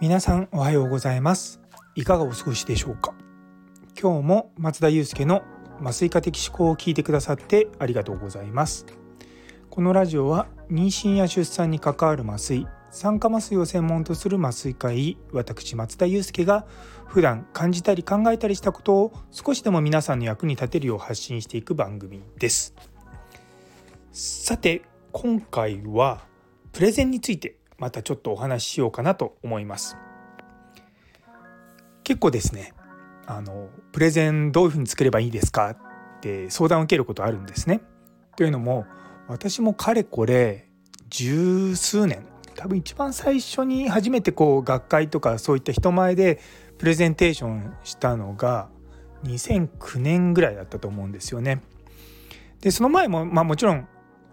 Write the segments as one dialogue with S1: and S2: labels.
S1: 皆さんおはようございます。いかがお過ごしでしょうか？今日も松田祐介の麻酔科的思考を聞いてくださってありがとうございます。このラジオは妊娠や出産に関わる麻酔酸化麻酔を専門とする麻酔科医私松田祐介が普段感じたり考えたりしたことを少しでも皆さんの役に立てるよう発信していく番組です。さて今回はプレゼンについてまたちょっとお話ししようかなと思います結構ですねあのプレゼンどういうふうに作ればいいですかって相談を受けることあるんですねというのも私もかれこれ十数年多分一番最初に初めてこう学会とかそういった人前でプレゼンテーションしたのが2009年ぐらいだったと思うんですよね。でその前も、まあ、もちろん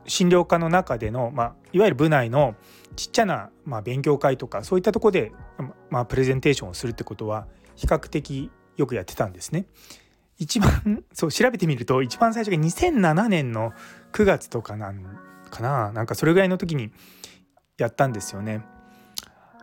S1: 診療科の中での、まあ、いわゆる部内のちっちゃな、まあ、勉強会とかそういったとこで、まあ、プレゼンテーションをするってことは比較的よくやってたんですね。一番 そう調べてみると一番最初が2007年の9月とかなんかななんかそれぐらいの時にやったんですよね。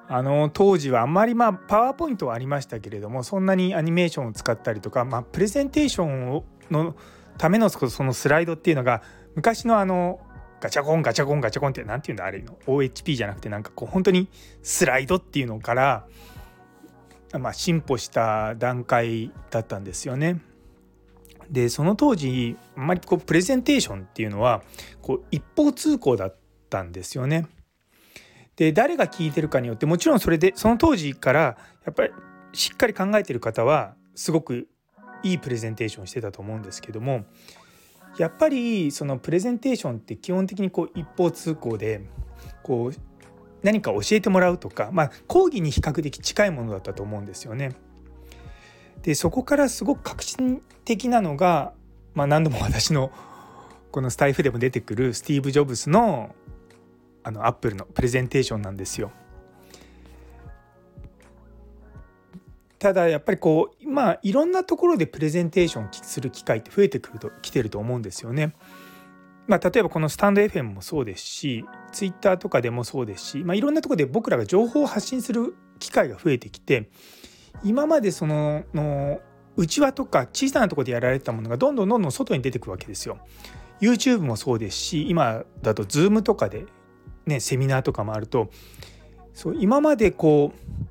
S1: あの当時はあんまりまあパワーポイントはありましたけれどもそんなにアニメーションを使ったりとか、まあ、プレゼンテーションをのためのそのスライドっていうのが昔のあのガチャコンガチャコンガチャコンって何て言うんだあれの OHP じゃなくてなんかこう本当にスライドっていうのから、まあ、進歩した段階だったんですよね。でその当時あんまりこうプレゼンテーションっていうのはこう一方通行だったんですよね。で誰が聞いてるかによってもちろんそれでその当時からやっぱりしっかり考えてる方はすごくいいプレゼンテーションしてたと思うんですけどもやっぱりそのプレゼンテーションって基本的にこう一方通行でこう何か教えてもらうとか、まあ、講義に比較的近いものだったと思うんですよね。でそこからすごく革新的なのが、まあ、何度も私のこのスタイフでも出てくるスティーブ・ジョブズのあのアップルのプレゼンテーションなんですよ。ただやっぱりこうまあいろんなところでプレゼンテーションする機会って増えてくると来てると思うんですよね。まあ、例えばこのスタンド FM もそうですし Twitter とかでもそうですし、まあ、いろんなところで僕らが情報を発信する機会が増えてきて今までそのの内輪とか小さなところでやられてたものがどんどんどんどん外に出てくるわけですよ。YouTube もそうですし今だと Zoom とかでね、セミナーとかもあるとそう今までこう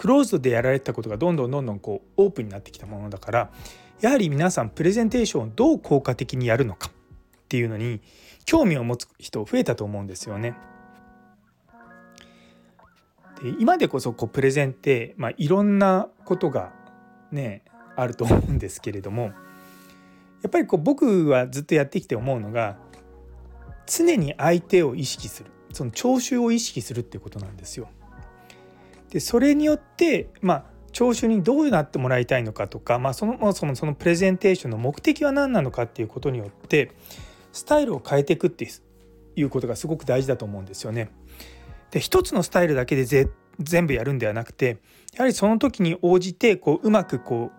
S1: クローズドでやられてたことがどんどんどんどんこうオープンになってきたものだからやはり皆さんプレゼンテーションをどう効果的にやるのかっていうのに興味を持つ人増えたと思うんですよね。で今でこそこうプレゼンって、まあ、いろんなことがねあると思うんですけれどもやっぱりこう僕はずっとやってきて思うのが常に相手を意識するその聴衆を意識するっていうことなんですよ。でそれによってまあ聴衆にどうなってもらいたいのかとか、まあ、そもそもそのプレゼンテーションの目的は何なのかっていうことによってスタイルを変えていくっていうことがすごく大事だと思うんですよね。で一つのスタイルだけで全部やるんではなくてやはりその時に応じてこううまくこ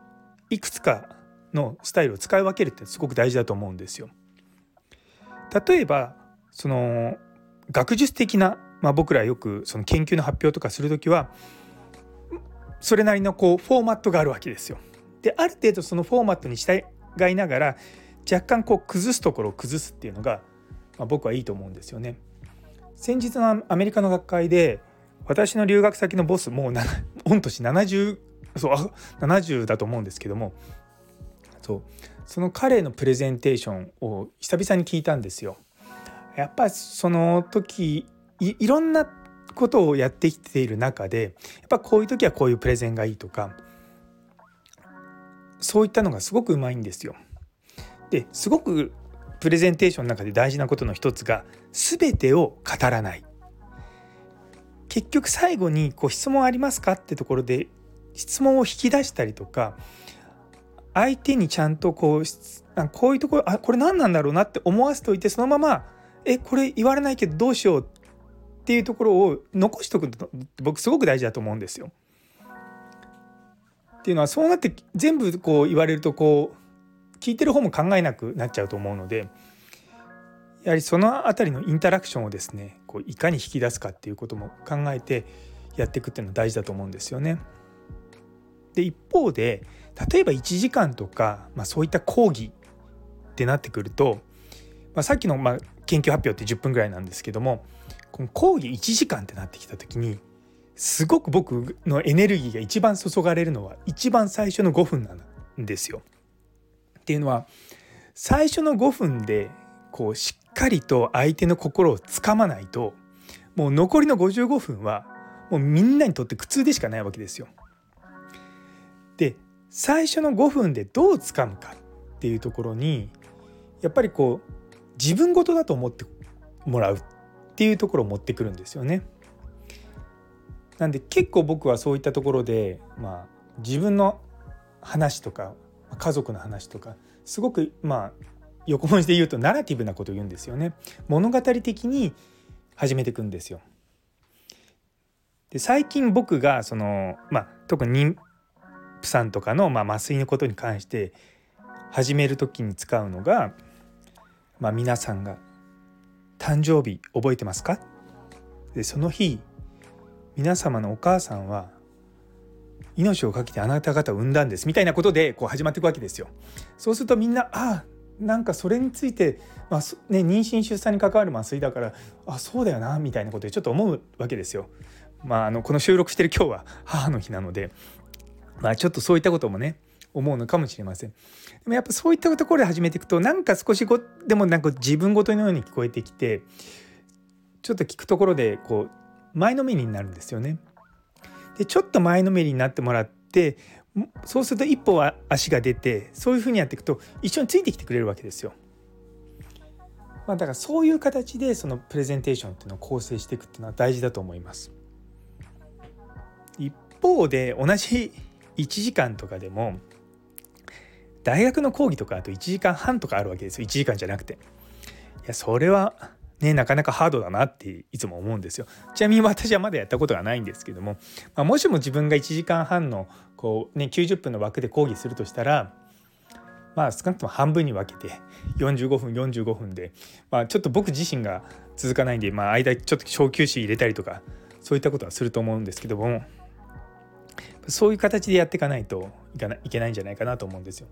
S1: ういくつかのスタイルを使い分けるってすごく大事だと思うんですよ。例えばその学術的な、まあ、僕らよくその研究の発表とかする時はそれなりのこうフォーマットがあるわけですよ。である程度そのフォーマットに従いながら若干こう崩すところを崩すっていうのが、まあ、僕はいいと思うんですよね。先日のアメリカの学会で私の留学先のボスもう御年70そう70だと思うんですけどもそうその彼のプレゼンテーションを久々に聞いたんですよ。やっぱりその時いろんなことをやってきている中でやっぱこういう時はこういうプレゼンがいいとかそういったのがすごくうまいんですよ。ですごくプレゼンテーションの中で大事なことの一つが全てを語らない。結局最後にこう質問ありますかってところで質問を引き出したりとか相手にちゃんとこうこういうところあこれ何なんだろうなって思わせておいてそのままえこれ言われないけどどうしようっていうところを残しとくの僕すごく大事だと思うんですよ。っていうのはそうなって全部こう言われるとこう聞いてる方も考えなくなっちゃうと思うのでやはりその辺りのインタラクションをですねこういかに引き出すかっていうことも考えてやっていくっていうのは大事だと思うんですよね。で一方で例えば1時間とか、まあ、そういった講義ってなってくると、まあ、さっきのまあ研究発表って10分ぐらいなんですけども講義1時間ってなってきた時にすごく僕のエネルギーが一番注がれるのは一番最初の5分なんですよ。っていうのは最初の5分でこうしっかりと相手の心をつかまないともう残りの55分はもうみんなにとって苦痛でしかないわけですよ。で最初の5分でどうつかむかっていうところにやっぱりこう自分事だと思ってもらうっていうところを持ってくるんですよね。なんで結構僕はそういったところで、まあ、自分の話とか家族の話とかすごくまあ横文字で言うとナラティブなことを言うんですよね。物語的に始めていくんですよ。で最近僕がその、まあ、特に妊婦さんとかの、まあ、麻酔のことに関して始める時に使うのが、まあ、皆さんが「誕生日覚えてますか?」でその日皆様のお母さんは命を懸けてあなた方を産んだんですみたいなことでこう始まっていくわけですよ。そうするとみんなあなんかそれについて、まあね、妊娠出産に関わる麻酔だからあそうだよなみたいなことでちょっと思うわけですよ。まあ、あのこの収録してる今日は母の日なので、まあ、ちょっとそういったこともね思うのかもしれません。でもやっぱそういったところで始めていくとなんか少しごでもなんか自分ごとのように聞こえてきてちょっと聞くところでこう前のめりになるんですよね。でちょっと前のめりになってもらってそうすると一歩は足が出てそういうふうにやっていくと一緒についてきてくれるわけですよ。まあ、だからそういう形でそのプレゼンテーションっていうのを構成していくっていうのは大事だと思います。一方で同じ1時間とかでも大学の講義とかあと1時間半とかあるわけですよ1時間じゃなくて。いやそれはね、なかなかハードだなっていつも思うんですよ。ちなみに私はまだやったことがないんですけども、まあ、もしも自分が1時間半のこう、ね、90分の枠で講義するとしたらまあ少なくとも半分に分けて45分45分で、まあ、ちょっと僕自身が続かないんで、まあ、間ちょっと小休止入れたりとかそういったことはすると思うんですけどもそういう形でやっていかないといかないけないんじゃないかなと思うんですよ。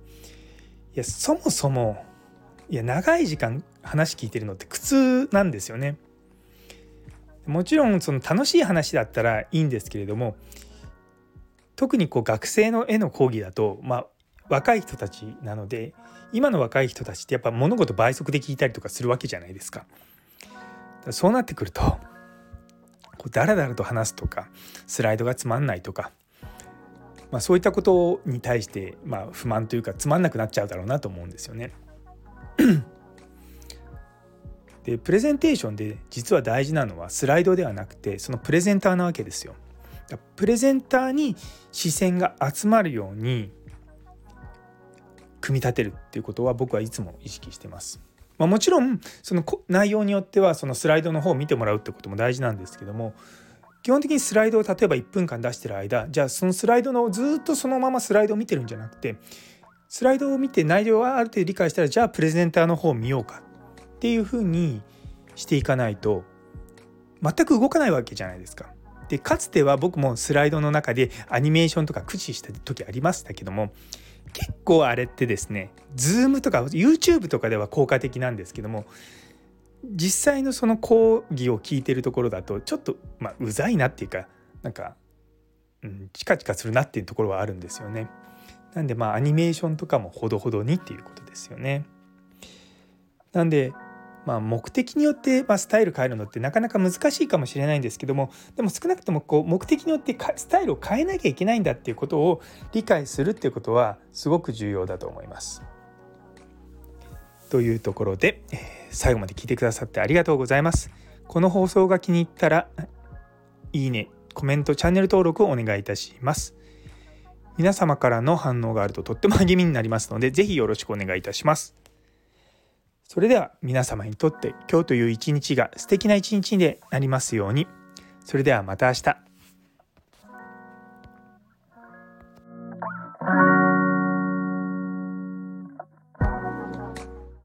S1: いやそもそもいや長い時間話聞いてるのって苦痛なんですよね。もちろんその楽しい話だったらいいんですけれども特にこう学生の絵の講義だと、まあ、若い人たちなので今の若い人たちってやっぱ物事倍速で聞いたりとかするわけじゃないですか。そうなってくるとこうダラダラと話すとかスライドがつまんないとか、まあ、そういったことに対して、まあ、不満というかつまんなくなっちゃうだろうなと思うんですよね。でプレゼンテーションで実は大事なのはスライドではなくてそのプレゼンターなわけですよ。プレゼンターに視線が集まるように組み立てるっていうことは僕はいつも意識してます。まあ、もちろんその内容によってはそのスライドの方を見てもらうってことも大事なんですけども基本的にスライドを例えば1分間出してる間じゃあそのスライドのずっとそのままスライドを見てるんじゃなくてスライドを見て内容はある程度理解したらじゃあプレゼンターの方を見ようかっていうふうにしていかないと全く動かないわけじゃないですか。でかつては僕もスライドの中でアニメーションとか駆使した時ありましたけども結構あれってですね Zoom とか YouTube とかでは効果的なんですけども実際のその講義を聞いてるところだとちょっと、まあ、うざいなっていうかなんか、うん、チカチカするなっていうところはあるんですよね。なんでまあアニメーションとかもほどほどにっていうことですよね。なんでまあ目的によってまスタイル変えるのってなかなか難しいかもしれないんですけどもでも少なくともこう目的によってスタイルを変えなきゃいけないんだっていうことを理解するっていうことはすごく重要だと思います。というところで最後まで聞いてくださってありがとうございます。この放送が気に入ったらいいねコメントチャンネル登録をお願いいたします。皆様からの反応があるととっても励みになりますので、ぜひよろしくお願いいたします。それでは皆様にとって今日という一日が素敵な一日でなりますように。それではまた明日。